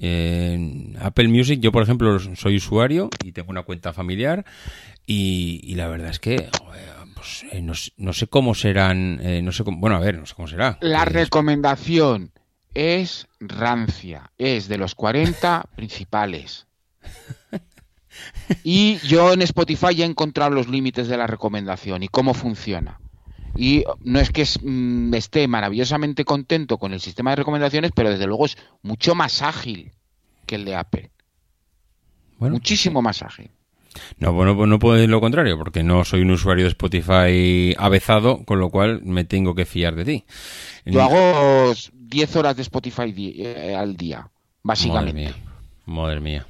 En Apple Music, yo por ejemplo soy usuario y tengo una cuenta familiar y, la verdad es que pues, eh, no, sé cómo serán, eh, no sé cómo, bueno, a ver, no sé cómo será. La recomendación es rancia, es de los 40 principales. Y yo en Spotify ya he encontrado los límites de la recomendación y cómo funciona. Y no es que mm, esté maravillosamente contento con el sistema de recomendaciones, pero desde luego es mucho más ágil que el de Apple. Muchísimo más ágil. No, bueno, pues no puedo decir lo contrario, porque no soy un usuario de Spotify avezado, con lo cual me tengo que fiar de ti. Yo hago 10 horas de Spotify eh, al día, básicamente. Madre mía. Madre mía.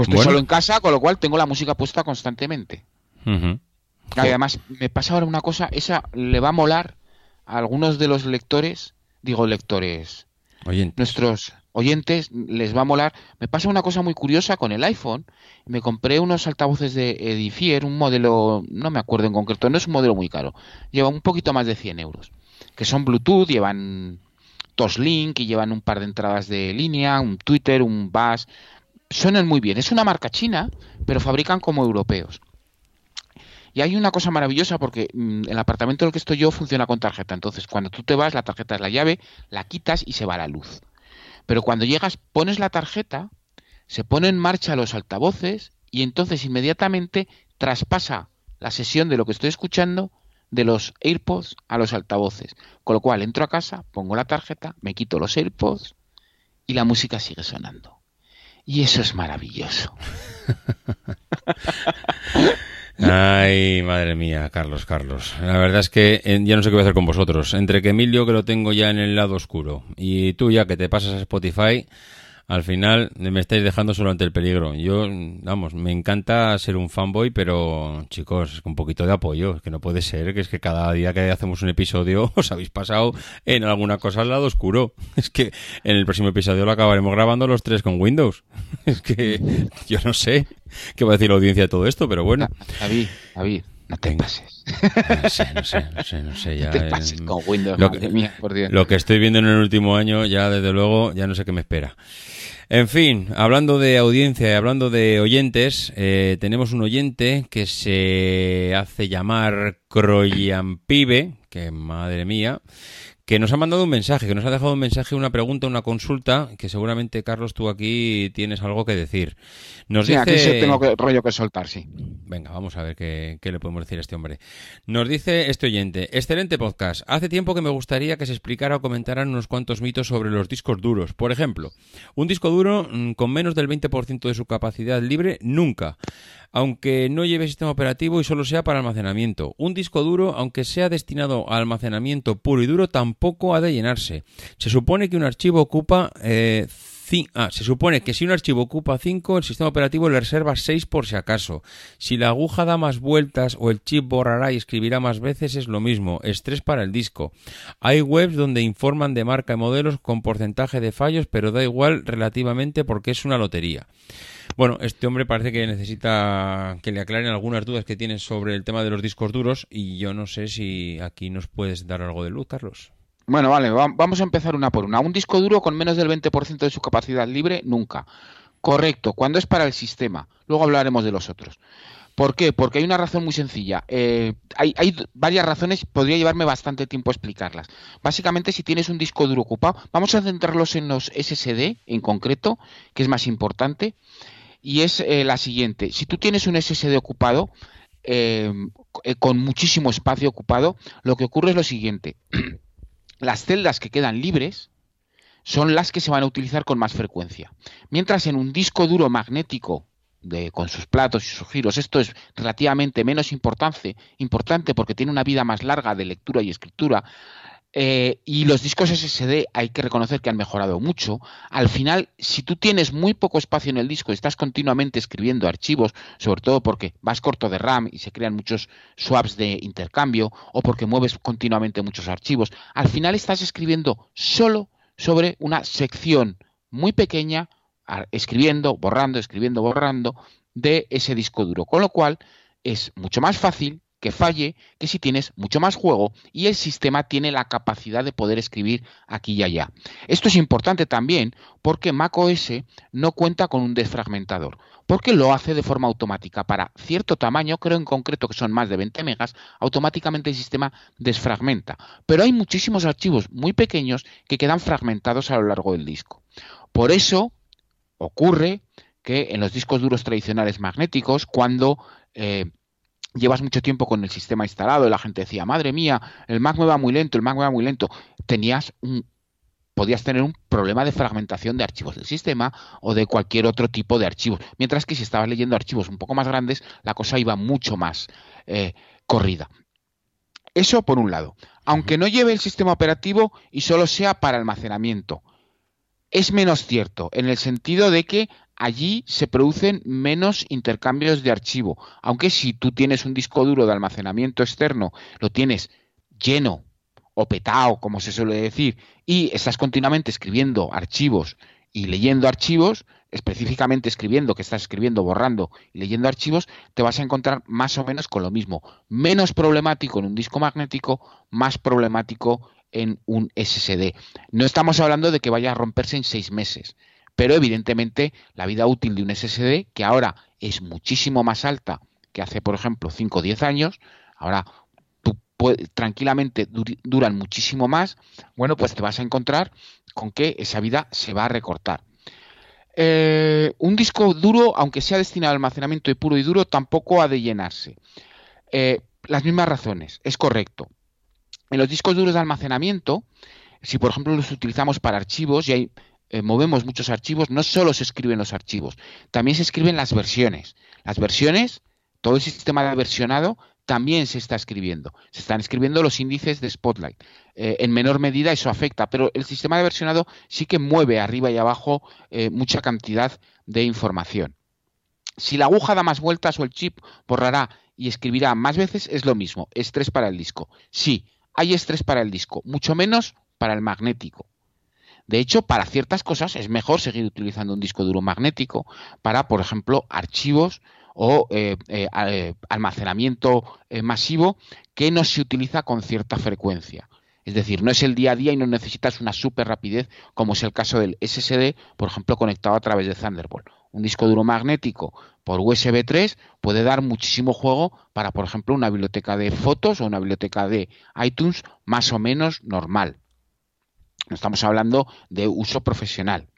estoy solo en casa, con lo cual tengo la música puesta constantemente. Y además, me pasa ahora una cosa, esa le va a molar a algunos de los lectores, digo lectores, oyentes. nuestros oyentes, les va a molar. Me pasa una cosa muy curiosa con el iPhone. Me compré unos altavoces de Edifier, un modelo, no me acuerdo en concreto, no es un modelo muy caro, lleva un poquito más de 100 euros, que son Bluetooth, llevan Toslink y llevan un par de entradas de línea, un Twitter, un Bass. Suenan muy bien. Es una marca china, pero fabrican como europeos. Y hay una cosa maravillosa porque mm, el apartamento en el que estoy yo funciona con tarjeta. Entonces, cuando tú te vas, la tarjeta es la llave, la quitas y se va la luz. Pero cuando llegas, pones la tarjeta, se pone en marcha los altavoces y entonces inmediatamente traspasa la sesión de lo que estoy escuchando de los AirPods a los altavoces. Con lo cual entro a casa, pongo la tarjeta, me quito los AirPods y la música sigue sonando. Y eso es maravilloso. Ay, madre mía, Carlos, Carlos. La verdad es que eh, ya no sé qué voy a hacer con vosotros. Entre que Emilio, que lo tengo ya en el lado oscuro, y tú ya que te pasas a Spotify, al final me estáis dejando solo ante el peligro. Yo, vamos, me encanta ser un fanboy, pero chicos, un poquito de apoyo, que no puede ser, que es que cada día que hacemos un episodio os habéis pasado en alguna cosa al lado oscuro. Es que en el próximo episodio lo acabaremos grabando los tres con Windows. Es que yo no sé qué va a decir la audiencia de todo esto, pero bueno. David, David, no te pases. No sé, no sé, no sé, no sé ya. No te pases con Windows, lo que, mía, por Dios. Lo que estoy viendo en el último año, ya desde luego, ya no sé qué me espera. En fin, hablando de audiencia y hablando de oyentes, eh, tenemos un oyente que se hace llamar Croyan Pibe, que madre mía, que nos ha mandado un mensaje, que nos ha dejado un mensaje, una pregunta, una consulta, que seguramente, Carlos, tú aquí tienes algo que decir. Nos sí, aquí sí tengo que, rollo que soltar, sí. Venga, vamos a ver qué, qué, le podemos decir a este hombre. Nos dice este oyente, excelente podcast. Hace tiempo que me gustaría que se explicara o comentaran unos cuantos mitos sobre los discos duros. Por ejemplo, un disco duro mm, con menos del 20% de su capacidad libre, nunca aunque no lleve sistema operativo y solo sea para almacenamiento. Un disco duro, aunque sea destinado a almacenamiento puro y duro, tampoco ha de llenarse. Se supone que un archivo ocupa... Eh, ah, se supone que si un archivo ocupa 5, el sistema operativo le reserva 6 por si acaso. Si la aguja da más vueltas o el chip borrará y escribirá más veces, es lo mismo. Estrés para el disco. Hay webs donde informan de marca y modelos con porcentaje de fallos, pero da igual relativamente porque es una lotería. Bueno, este hombre parece que necesita que le aclaren algunas dudas que tiene sobre el tema de los discos duros y yo no sé si aquí nos puedes dar algo de luz, Carlos. Bueno, vale, vamos a empezar una por una. Un disco duro con menos del 20% de su capacidad libre, nunca. Correcto, cuando es para el sistema. Luego hablaremos de los otros. ¿Por qué? Porque hay una razón muy sencilla. Eh, hay, hay, varias razones, podría llevarme bastante tiempo explicarlas. Básicamente, si tienes un disco duro ocupado, vamos a centrarlos en los SSD en concreto, que es más importante y es eh, la siguiente. Si tú tienes un SSD ocupado, eh, eh, con muchísimo espacio ocupado, lo que ocurre es lo siguiente. las celdas que quedan libres son las que se van a utilizar con más frecuencia. Mientras en un disco duro magnético con sus platos y sus giros, esto es relativamente menos importante, importante porque tiene una vida más larga de lectura y escritura, Eh, y los discos SSD hay que reconocer que han mejorado mucho. Al final, si tú tienes muy poco espacio en el disco y estás continuamente escribiendo archivos, sobre todo porque vas corto de RAM y se crean muchos swaps de intercambio, o porque mueves continuamente muchos archivos, al final estás escribiendo solo sobre una sección muy pequeña, escribiendo, borrando, escribiendo, borrando, de ese disco duro. Con lo cual es mucho más fácil que falle que si tienes mucho más juego y el sistema tiene la capacidad de poder escribir aquí y allá. Esto es importante también porque macOS no cuenta con un desfragmentador, porque lo hace de forma automática. Para cierto tamaño, creo en concreto que son más de 20 megas, automáticamente el sistema desfragmenta. Pero hay muchísimos archivos muy pequeños que quedan fragmentados a lo largo del disco. Por eso ocurre que en los discos duros tradicionales magnéticos, cuando eh, llevas mucho tiempo con el sistema instalado y la gente decía, madre mía, el Mac me va muy lento, el Mac me va muy lento, tenías un podías tener un problema de fragmentación de archivos del sistema o de cualquier otro tipo de archivos. Mientras que si estabas leyendo archivos un poco más grandes, la cosa iba mucho más eh, corrida. Eso por un lado. Aunque no lleve el sistema operativo y solo sea para almacenamiento, es menos cierto en el sentido de que allí se producen menos intercambios de archivo. Aunque si tú tienes un disco duro de almacenamiento externo, lo tienes lleno o petado, como se suele decir, y estás continuamente escribiendo archivos y leyendo archivos, específicamente escribiendo, que estás escribiendo, borrando y leyendo archivos, te vas a encontrar más o menos con lo mismo. Menos problemático en un disco magnético, más problemático en un SSD. No estamos hablando de que vaya a romperse en seis meses pero evidentemente la vida útil de un SSD, que ahora es muchísimo más alta que hace, por ejemplo, 5 o 10 años, ahora tú tranquilamente duran muchísimo más, bueno, pues te vas a encontrar con que esa vida se va a recortar. Eh, un disco duro, aunque sea destinado al almacenamiento de puro y duro, tampoco ha de llenarse. Eh, las mismas razones, es correcto. En los discos duros de almacenamiento, si por ejemplo los utilizamos para archivos, y hay eh, movemos muchos archivos, no solo se escriben los archivos, también se escriben las versiones. Las versiones, todo el sistema de versionado también se está escribiendo. Se están escribiendo los índices de Spotlight. Eh, en menor medida eso afecta, pero el sistema de versionado sí que mueve arriba y abajo eh, mucha cantidad de información. Si la aguja da más vueltas o el chip borrará y escribirá más veces, es lo mismo. Estrés para el disco. Sí, hay estrés para el disco, mucho menos para el magnético. De hecho, para ciertas cosas es mejor seguir utilizando un disco duro magnético para, por ejemplo, archivos o eh, eh, eh, almacenamiento masivo que no se utiliza con cierta frecuencia. Es decir, no es el día a día y no necesitas una super rapidez como es el caso del SSD, por ejemplo, conectado a través de Thunderbolt. Un disco duro magnético por USB 3 puede dar muchísimo juego para, por ejemplo, una biblioteca de fotos o una biblioteca de iTunes más o menos normal. No estamos hablando de uso profesional.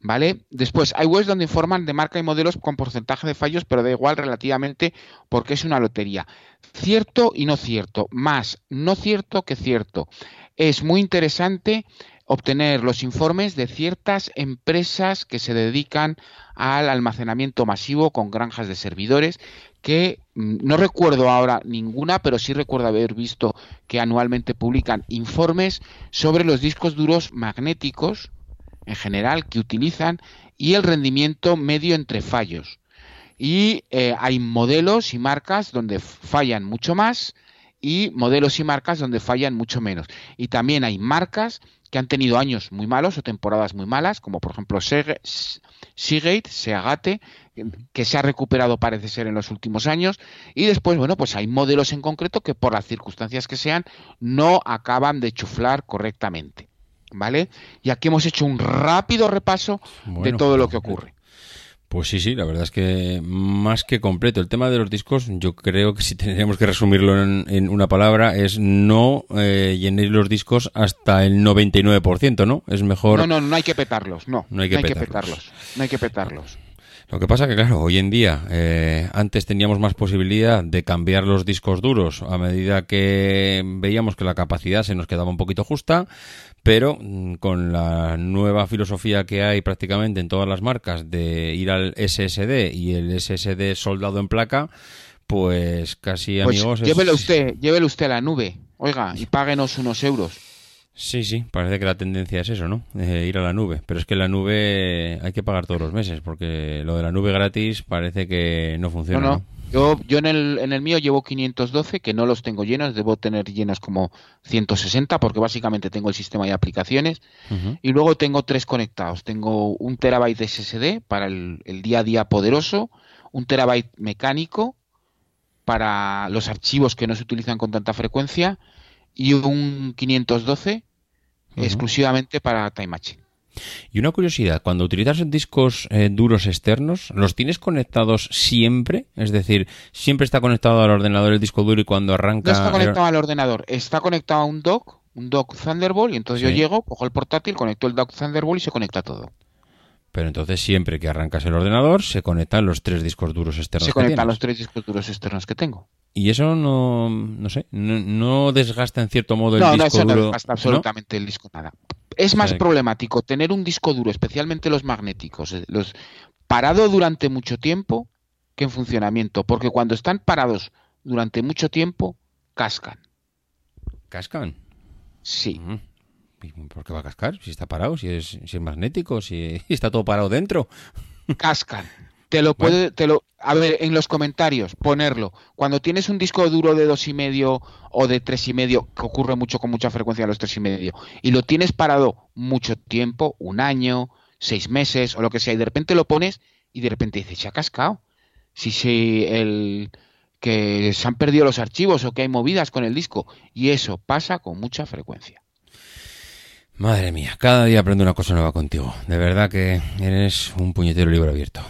¿Vale? Después, hay webs donde informan de marca y modelos con porcentaje de fallos, pero da igual relativamente porque es una lotería. Cierto y no cierto, más no cierto que cierto. Es muy interesante obtener los informes de ciertas empresas que se dedican al almacenamiento masivo con granjas de servidores que mm, no recuerdo ahora ninguna, pero sí recuerdo haber visto que anualmente publican informes sobre los discos duros magnéticos en general que utilizan y el rendimiento medio entre fallos. Y eh, hay modelos y marcas donde fallan mucho más y modelos y marcas donde fallan mucho menos. Y también hay marcas que han tenido años muy malos o temporadas muy malas, como por ejemplo Seagate, Seagate, que se ha recuperado parece ser en los últimos años, y después, bueno, pues hay modelos en concreto que por las circunstancias que sean no acaban de chuflar correctamente. ¿Vale? Y aquí hemos hecho un rápido repaso de todo lo que ocurre. Pues sí, sí, la verdad es que más que completo. El tema de los discos, yo creo que si tendríamos que resumirlo en, una palabra, es no eh, llenar los discos hasta el 99%, ¿no? Es mejor... No, no, no hay que petarlos, no. No hay que, petarlos. No hay que petarlos. Lo que pasa que, claro, hoy en día, eh, antes teníamos más posibilidad de cambiar los discos duros a medida que veíamos que la capacidad se nos quedaba un poquito justa, pero mm, con la nueva filosofía que hay prácticamente en todas las marcas de ir al SSD y el SSD soldado en placa, pues casi pues amigos. Llévelo usted, llévelo usted a la nube, oiga, y páguenos unos euros. Sí, sí, parece que la tendencia es eso, ¿no? Eh, ir a la nube. Pero es que la nube hay que pagar todos los meses, porque lo de la nube gratis parece que no funciona. No, No, no. Yo, yo en, el, en el mío llevo 512, que no los tengo llenos, debo tener llenas como 160, porque básicamente tengo el sistema de aplicaciones. Y luego tengo tres conectados. Tengo un terabyte de SSD para el, el día a día poderoso, un terabyte mecánico para los archivos que no se utilizan con tanta frecuencia y un 512 Ujú. exclusivamente para Time Machine. Y una curiosidad, cuando utilizas discos eh, duros externos, ¿los tienes conectados siempre? Es decir, ¿siempre está conectado al ordenador el disco duro y cuando arranca... No está conectado al ordenador, está conectado a un dock, un dock Thunderbolt, y entonces yo llego, cojo el portátil, conecto el dock Thunderbolt y se conecta todo. Pero entonces siempre que arrancas el ordenador se conectan los tres discos duros externos. Se que conectan los tres discos duros externos que tengo. Y eso no, no sé, no, no desgasta en cierto modo el disco no, eso no duro. desgasta ¿no? absolutamente el disco nada. Es más problemático tener un disco duro, especialmente los magnéticos, eh, los parado durante mucho tiempo que en funcionamiento, porque cuando están parados durante mucho tiempo, cascan. ¿Cascan? Sí. Mm. ¿Y ¿Por qué va a cascar? Si está parado, si es, si es magnético, si está todo parado dentro. cascan. Te lo puede, te lo, a ver, en los comentarios, ponerlo. Cuando tienes un disco duro de dos y medio o de tres y medio, que ocurre mucho con mucha frecuencia los tres y medio, y lo tienes parado mucho tiempo, un año, seis meses o lo que sea, y de repente lo pones y de repente dices, se ha cascado. Si se el que se han perdido los archivos o que hay movidas con el disco, y eso pasa con mucha frecuencia. Madre mía, cada día aprendo una cosa nueva contigo. De verdad que eres un puñetero libro abierto.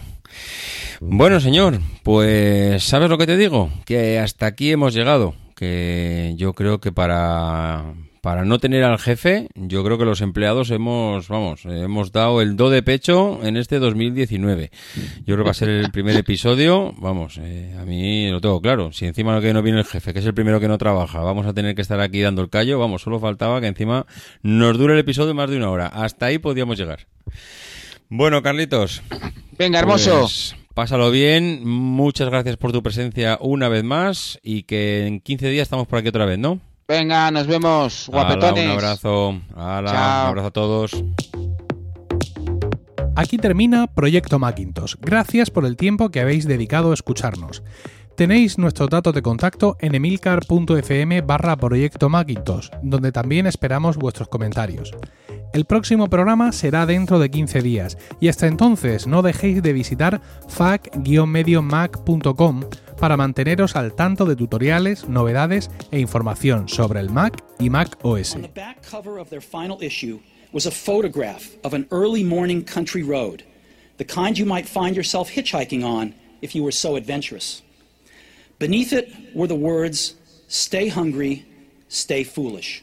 Bueno, señor, pues ¿sabes lo que te digo? Que hasta aquí hemos llegado. Que yo creo que para, para no tener al jefe, yo creo que los empleados hemos, vamos, hemos dado el do de pecho en este 2019. Yo creo que va a ser el primer episodio, vamos, eh, a mí lo tengo claro. Si encima que no viene el jefe, que es el primero que no trabaja, vamos a tener que estar aquí dando el callo, vamos, solo faltaba que encima nos dure el episodio más de una hora. Hasta ahí podíamos llegar. Bueno, Carlitos, Venga, hermoso. pues, pásalo bien, muchas gracias por tu presencia una vez más y que en 15 días estamos por aquí otra vez, ¿no? Venga, nos vemos, guapetones. un abrazo, Hala, Chao. un abrazo a todos. Aquí termina Proyecto Macintosh. Gracias por el tiempo que habéis dedicado a escucharnos. Tenéis nuestros datos de contacto en emilcar.fm barra Proyecto Macintosh, donde también esperamos vuestros comentarios. El próximo programa será dentro de 15 días y hasta entonces no dejéis de visitar fac-mediomac.com para manteneros al tanto de tutoriales, novedades e información sobre el Mac y Mac OS. Was a photograph of an early morning country road, the kind you might find yourself hitchhiking on if you were so adventurous. Beneath it were the words, Stay hungry, stay foolish.